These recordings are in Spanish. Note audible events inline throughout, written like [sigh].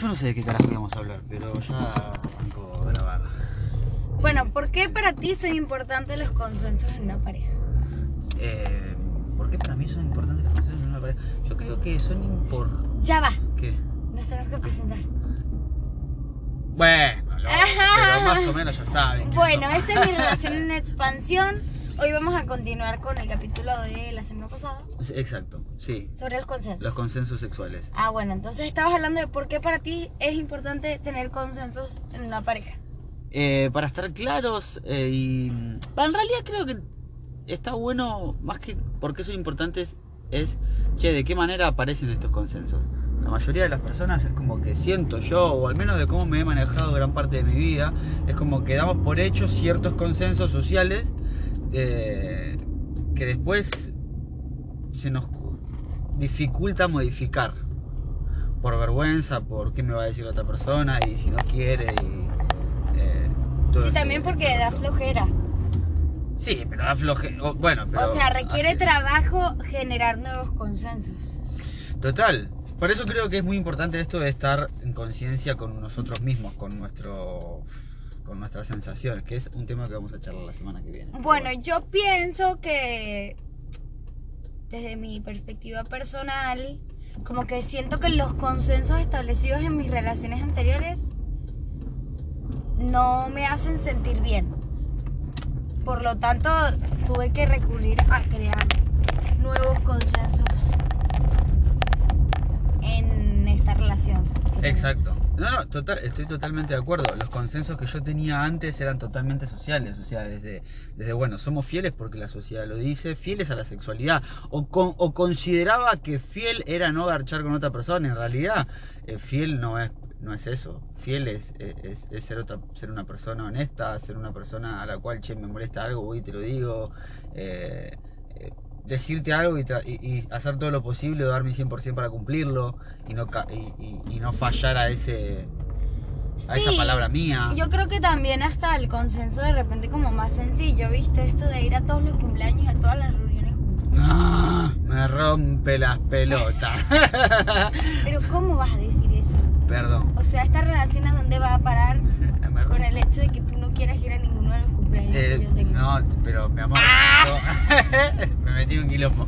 Yo no sé de qué carajo íbamos a hablar, pero ya arrancó a grabar. Bueno, ¿por qué para ti son importantes los consensos en una pareja? Eh, ¿Por qué para mí son importantes las consensos en una pareja? Yo creo que son impor... Ya va, ¿Qué? nos tenemos que presentar. Bueno, lo- [laughs] pero más o menos ya saben. Bueno, esta es mi [laughs] relación en expansión. Hoy vamos a continuar con el capítulo de la semana pasada Exacto, sí. sobre los consensos. Los consensos sexuales. Ah, bueno, entonces estabas hablando de por qué para ti es importante tener consensos en una pareja. Eh, para estar claros eh, y... En realidad creo que está bueno, más que por qué son importantes, es, che, ¿de qué manera aparecen estos consensos? La mayoría de las personas es como que siento yo, o al menos de cómo me he manejado gran parte de mi vida, es como que damos por hecho ciertos consensos sociales eh, que después se nos dificulta modificar. Por vergüenza, por qué me va a decir la otra persona y si no quiere y... eh, todo Sí, también porque da flojera. Sí, pero da floje... o- Bueno, pero O sea, requiere así- trabajo generar nuevos consensos. Total. Por eso creo que es muy importante esto de estar en conciencia con nosotros mismos, con nuestro con nuestras sensaciones, que es un tema que vamos a charlar la semana que viene. Bueno, yo pienso que desde mi perspectiva personal, como que siento que los consensos establecidos en mis relaciones anteriores no me hacen sentir bien. Por lo tanto, tuve que recurrir a crear nuevos consensos en esta relación. Exacto. No, no, total, estoy totalmente de acuerdo. Los consensos que yo tenía antes eran totalmente sociales, o sea, desde, desde bueno, somos fieles porque la sociedad lo dice, fieles a la sexualidad, o, o consideraba que fiel era no garchar con otra persona, en realidad eh, fiel no es, no es eso, fiel es, es- ser, otra, ser una persona honesta, ser una persona a la cual, che, me molesta algo, voy y te lo digo, eh, decirte algo y, y- y hacer todo lo posible, dar mi 100% para cumplirlo y no, ca- y, y- y no fallar a ese a esa palabra mía. Yo creo que también hasta el consenso de repente como más sencillo, ¿viste? Esto de ir a todos los cumpleaños a todas las reuniones juntos. Ah, me rompe las pelotas. [laughs] Pero ¿cómo vas a decir eso? Perdón. O sea, esta relación a dónde va a parar Con el hecho de que tú no quieras ir a ninguno de los cumpleaños Eh, que yo tengo. no, pero mi amor, ¡Ah! yo- [laughs] me metí en un quilombo.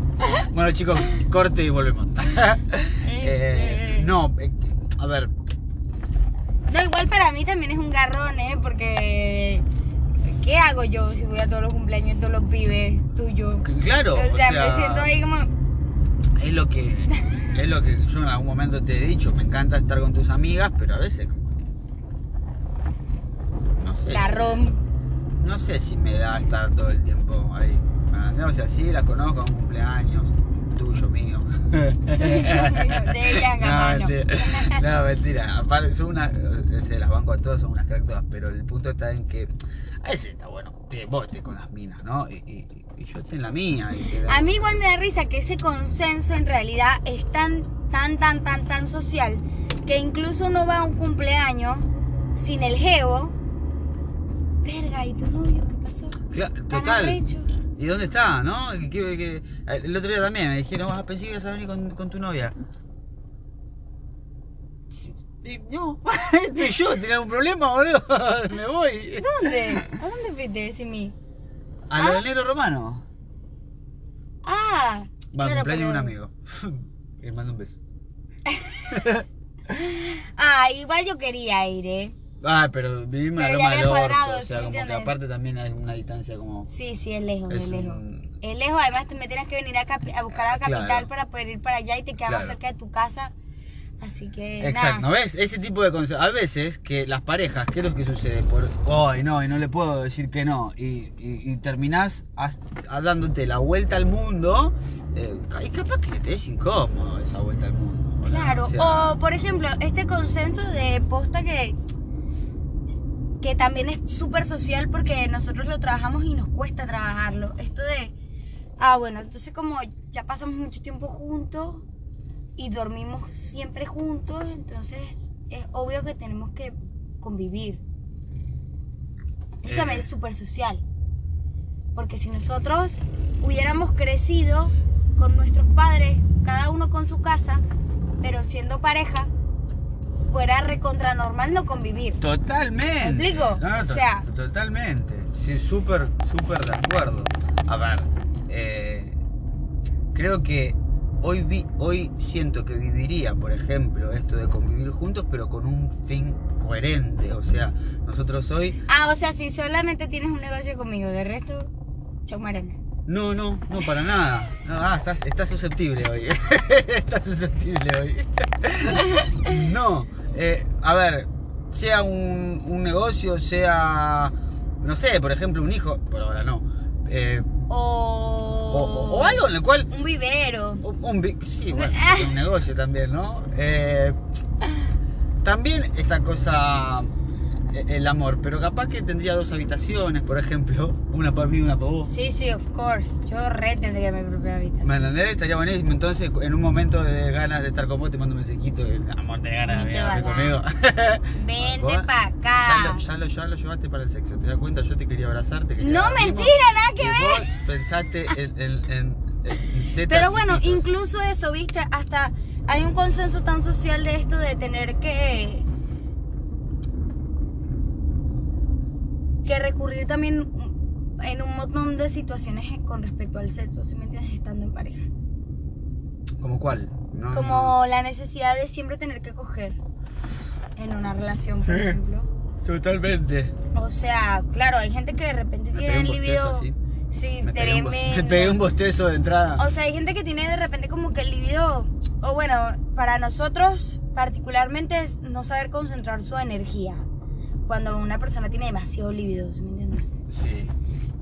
Bueno, chicos, corte y volvemos. [laughs] Eh, no, eh, a ver, No, igual para mí también es un garrón, ¿eh? Porque ¿qué hago yo si voy a todos los cumpleaños de todos los pibes tuyos? claro, O sea, me siento ahí como es lo que es lo que yo en algún momento te he dicho, me encanta estar con tus amigas, pero a veces como que- no sé. si- garrón. no sé si me da estar todo el tiempo ahí. Ah, No, o sea, sí las conozco en un cumpleaños tuyo, mío. [laughs] Tuyo, mío, de ella, [laughs] no. mentira. No, mentira. Aparte, son unas, eh, se las banco a todos, son unas crack todas, pero el punto está en que a veces está bueno, te, vos estés con las minas, ¿no? Y, y- y yo esté en la mía. Y A mí igual me da risa que ese consenso en realidad es tan, tan, tan, tan, tan social que incluso no va a un cumpleaños sin el geo. Verga, ¿y tu novio qué pasó? Cla- Tan total. ¿Y dónde está, no? Que- que- que- el otro día también me dijeron, vas a pensar que ibas a venir con, con tu novia. Y no, [laughs] estoy yo, ¿tenés algún problema, boludo? [laughs] Me voy. ¿Dónde? ¿A dónde fuiste, Simi? A lo del negro romano. Ah, Va, claro, cumpleaños de pero- un amigo. [laughs] Le mando un beso. Ah, igual yo quería ir, ¿eh? Ah, pero vivimos en Loma del Orto, o ¿sí sea, como que aparte también hay una distancia como... Sí, sí, es lejos, Es es, lejos. un- Es lejos, además te me tienes que venir a, a buscar a la capital Claro. para poder ir para allá y te queda más cerca de tu casa. Así que Exacto, ¿no nada. ves? Ese tipo de cosas. A veces que las parejas, ¿qué es lo que sucede? Por, ay, no, y no le puedo decir que no. Y, y, y terminás a- dándote la vuelta al mundo. eh, y capaz que te es incómodo esa vuelta al mundo. Claro, O sea, o por ejemplo, este consenso de posta que que también es súper social porque nosotros lo trabajamos y nos cuesta trabajarlo. Esto de, ah, bueno, entonces como ya pasamos mucho tiempo juntos y dormimos siempre juntos, entonces es obvio que tenemos que convivir. Eso Eh. también es súper social. Porque si nosotros hubiéramos crecido con nuestros padres, cada uno con su casa, pero siendo pareja, fuera recontra normal no convivir. Totalmente. ¿Me explico? No, no, O sea- totalmente. Sí, súper, súper de acuerdo. A ver, eh, creo que hoy vi, hoy siento que viviría, por ejemplo, esto de convivir juntos, pero con un fin coherente. O sea, nosotros hoy. Ah, o sea, si solamente tienes un negocio conmigo, de resto, chau marena. No, no, no, para nada. No, ah, estás, estás susceptible hoy. [laughs] estás susceptible hoy. [laughs] no, eh, a ver, sea un, un negocio, sea, no sé, por ejemplo, un hijo, por ahora no. eh, O... o, algo en el cual. Un vivero. Un, un sí, bueno, [laughs] un negocio también, ¿no? Eh, también esta cosa, el amor, pero capaz que tendría dos habitaciones, por ejemplo, una para mí y una para vos. Sí, sí, of course. Yo re tendría mi propia habitación. ¿Me entendés? Estaría buenísimo. Entonces, en un momento de ganas de estar con vos, te mando un mensajito. Amor, te ganas de para conmigo. [laughs] Vente ¿Vos? pa' Ya acá. lo, ya, lo, ya lo llevaste para el sexo. ¿Te das cuenta? Yo te quería abrazar. Te quería No, mentira, nada que y ver. vos pensaste [laughs] en, en, en- en Pero bueno, incluso eso, viste, hasta hay un consenso tan social de esto de tener que que recurrir también en un montón de situaciones con respecto al sexo, si me entiendes, estando en pareja. ¿Como cuál? No, Como la necesidad de siempre tener que coger en una relación, por Sí. ejemplo. Totalmente. O sea, claro, hay gente que de repente Me tiene el un libido. bostezo, sí. Sí, Me pegué, un, bo- tremendo. me pegué un bostezo de entrada. O sea, hay gente que tiene de repente como que el libido, o bueno, para nosotros particularmente es no saber concentrar su energía. Cuando una persona tiene demasiado libido, ¿sí me entiendes? Sí.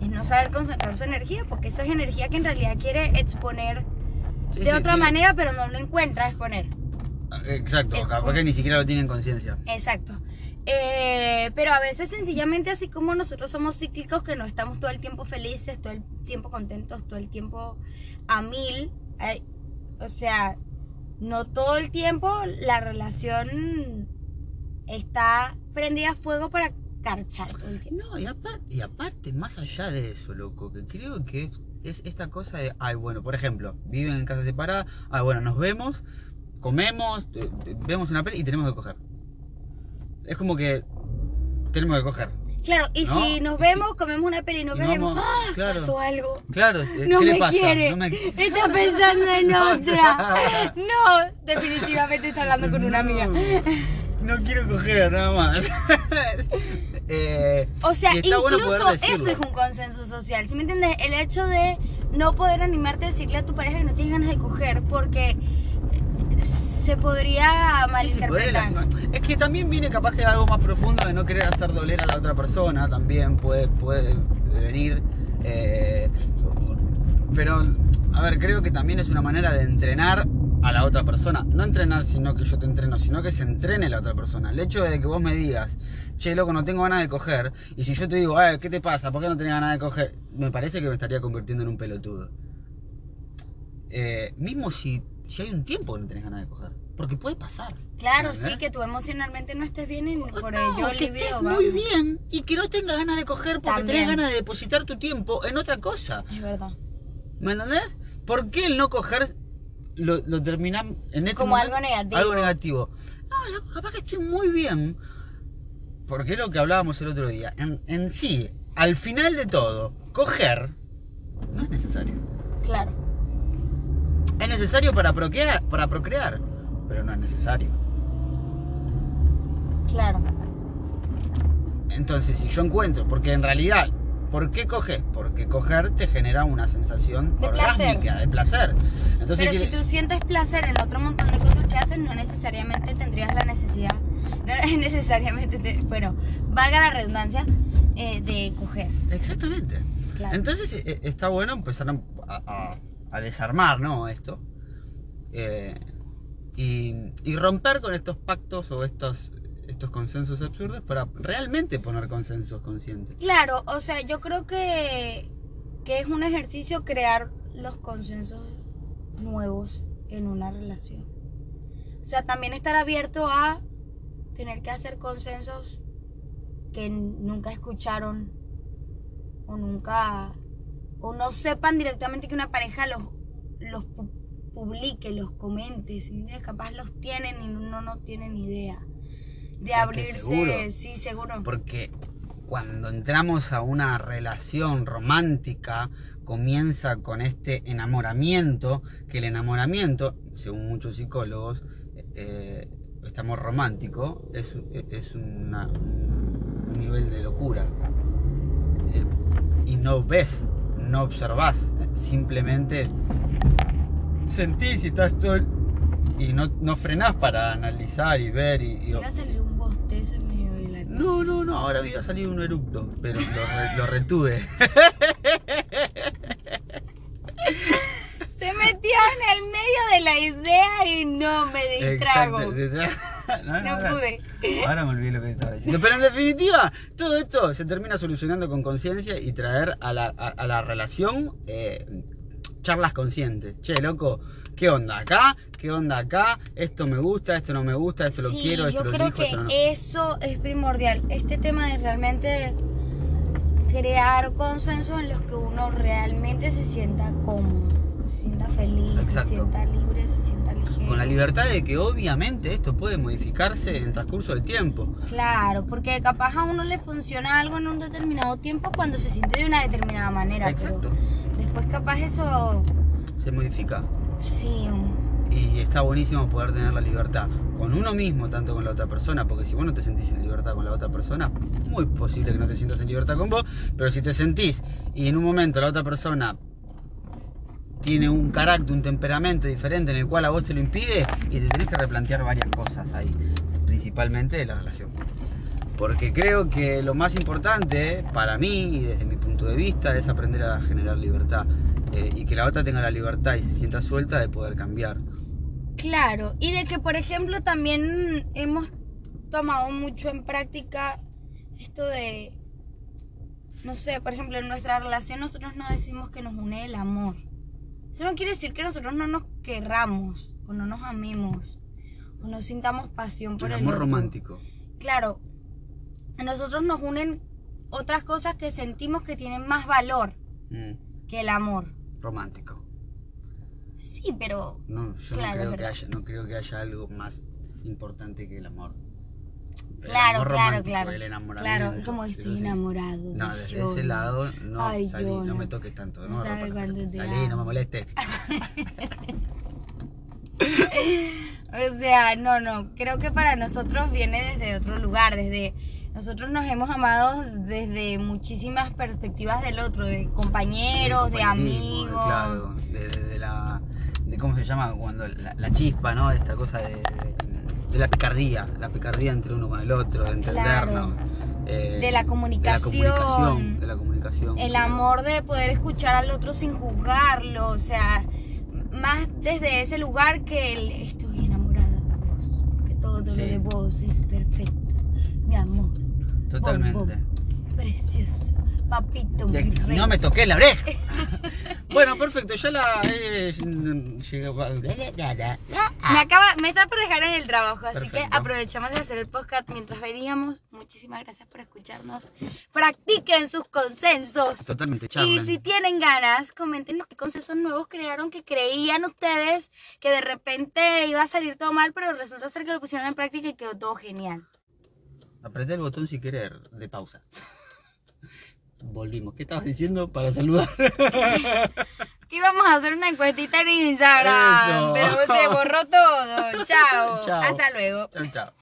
Es no saber concentrar su energía, porque eso es energía que en realidad quiere exponer Sí, de sí, otra manera, pero no lo encuentra exponer. Exacto, Es capaz como- que ni siquiera lo tienen conciencia. Exacto. Eh, pero a veces sencillamente así como nosotros somos cíclicos que no estamos todo el tiempo felices, todo el tiempo contentos, todo el tiempo a mil. o sea, no todo el tiempo la relación está prendida a fuego para carchar todo el tiempo. No, y aparte, y aparte, más allá de eso, loco, que creo que es esta cosa de, ay, bueno, por ejemplo, viven en casa separada, ay, bueno, nos vemos, comemos, eh, eh, vemos una peli y tenemos que coger. Es como que tenemos que coger. Claro, y No, si nos vemos, comemos una peli y no y queremos, vamos- ¡ah! claro. pasó algo. Claro, eh, No ¿qué me le pasa? quiere. No me- Está pensando en [laughs] No, otra. No, definitivamente está hablando con una amiga. No, quiero coger, nada más. [laughs] Eh, O sea, bueno incluso decirlo. eso es un consenso social. ¿Sí me entiendes? El hecho de no poder animarte a decirle a tu pareja que no tienes ganas de coger porque se podría Sí, se podría malinterpretar. Es que también viene capaz que algo más profundo de no querer hacer doler a la otra persona, también puede, puede venir. eh, pero, a ver, creo que también es una manera de entrenar a la otra persona. No entrenar sino que yo te entreno, sino que se entrene la otra persona. El hecho de que vos me digas, che, loco, no tengo ganas de coger, y si yo te digo, "Ay, ¿qué te pasa? ¿Por qué no tenés ganas de coger? Me parece que me estaría convirtiendo en un pelotudo. Eh, mismo si, si hay un tiempo que no tenés ganas de coger. Porque puede pasar. Claro, sí, que tú emocionalmente no estés bien y por No, ello el que estés muy bien y que no tengas ganas de coger porque También. tenés ganas de depositar tu tiempo en otra cosa. Es verdad. ¿Me entendés? ¿Por qué el no coger lo, lo terminamos en este Como momento- algo negativo. Algo negativo. No, capaz que estoy muy bien. Porque es lo que hablábamos el otro día. En, en sí, al final de todo, coger no es necesario. Claro. Es necesario para procrear, para procrear, pero no es necesario. Claro. Entonces, si yo encuentro, porque en realidad, ¿por qué coges? Porque coger te genera una sensación De placer. orgásmica, de placer. Entonces, Pero quiere- si tú sientes placer en otro montón de cosas que haces, no necesariamente tendrías la necesidad, [laughs] no necesariamente, te- bueno, valga la redundancia, eh, de coger. Exactamente. Claro. Entonces, eh, está bueno empezar a, a- a desarmar, ¿no? Esto. Eh, y, y romper con estos pactos o estos, estos consensos absurdos para realmente poner consensos conscientes. Claro, o sea, yo creo que, que es un ejercicio crear los consensos nuevos en una relación. O sea, también estar abierto a tener que hacer consensos que nunca escucharon o nunca o no sepan directamente que una pareja los los pu- publique, los comente, si capaz los tienen y no tiene ni idea. De que abrirse, seguro. sí, seguro. Porque cuando entramos a una relación romántica, comienza con este enamoramiento, que el enamoramiento, según muchos psicólogos, eh, este amor romántico es, es una- un nivel de locura. Eh, y no ves, no observás, simplemente sentís y estás todo... Y no, no frenás para analizar y ver y- y Iba a salir un bostezo en medio de la no, no, no, ahora me iba a salir un eructo, pero lo, re- lo retuve. Se metió en el medio de la idea y no me distrago. [laughs] No, pude. Ahora me olvidé lo que estaba diciendo. Pero en definitiva, todo esto se termina solucionando con conciencia y traer a la, a, a la relación eh, charlas conscientes. Che, loco, ¿qué onda acá? ¿Qué onda acá? Esto me gusta, esto no me gusta, esto lo Sí, quiero, esto yo lo creo elijo, que esto no. eso es primordial. Este tema de realmente crear consensos en los que uno realmente se sienta cómodo, se sienta feliz, Exacto. se sienta libre, se sienta ligero. Con la libertad de que obviamente esto puede modificarse en el transcurso del tiempo. Claro, porque capaz a uno le funciona algo en un determinado tiempo cuando se siente de una determinada manera. pero Exacto. después capaz eso, Se modifica. Sí, Y está buenísimo poder tener la libertad con uno mismo, tanto con la otra persona, porque si vos no te sentís en libertad con la otra persona, muy posible que no te sientas en libertad con vos, pero si te sentís y en un momento la otra persona tiene un carácter, un temperamento diferente en el cual a vos te lo impide y te tenés que replantear varias cosas ahí, principalmente de la relación. Porque creo que lo más importante para mí y desde mi punto de vista es aprender a generar libertad eh, y que la otra tenga la libertad y se sienta suelta de poder cambiar. Claro, y de que por ejemplo también hemos tomado mucho en práctica esto de, no sé, por ejemplo en nuestra relación nosotros no decimos que nos une el amor. Eso no quiere decir que nosotros no nos querramos o no nos amemos o no sintamos pasión por El el amor otro. romántico. Claro, a nosotros nos unen otras cosas que sentimos que tienen más valor Mm, que el amor. romántico. Sí, pero No, yo Claro, no, creo que haya, no creo que haya algo más importante que el amor. El Claro, claro, claro. El enamoramiento. Claro, como estoy enamorado. No, desde yo ese lado, no, Ay, salí, no no. me toques tanto. No Salí, no me molestes. [laughs] [laughs] O sea, no, no. Creo que para nosotros viene desde otro lugar, desde nosotros nos hemos amado desde muchísimas perspectivas del otro, de compañeros, de amigos. Claro, de, de- de la. De, ¿Cómo se llama? Cuando la, la chispa, ¿no? Esta cosa de, de, la picardía. La picardía entre uno con el otro, de entendernos. eh, De la comunicación. De la comunicación. De la comunicación. El amor de poder escuchar al otro sin juzgarlo, o sea, más desde ese lugar que el estoy enamorada de vos, porque todo lo de vos es perfecto, mi amor. Totalmente. Precioso, papito, Y mi no me toqué la oreja. [laughs] bueno, perfecto. Ya la. Eh, Me acaba, me está por dejar en el trabajo, así que aprovechamos de hacer el podcast mientras veníamos. Muchísimas gracias por escucharnos. Practiquen sus consensos. Totalmente, Y charlen. si tienen ganas, coméntenos qué consensos nuevos crearon que creían ustedes que de repente iba a salir todo mal, pero resulta ser que lo pusieron en práctica y quedó todo genial. Apreté el botón si querer de pausa. [laughs] Volvimos. ¿Qué estabas diciendo para saludar? [laughs] Que íbamos a hacer una encuestita en Instagram, Eso. pero se borró todo. [laughs] Chao. Chao. Hasta luego. chao, chao.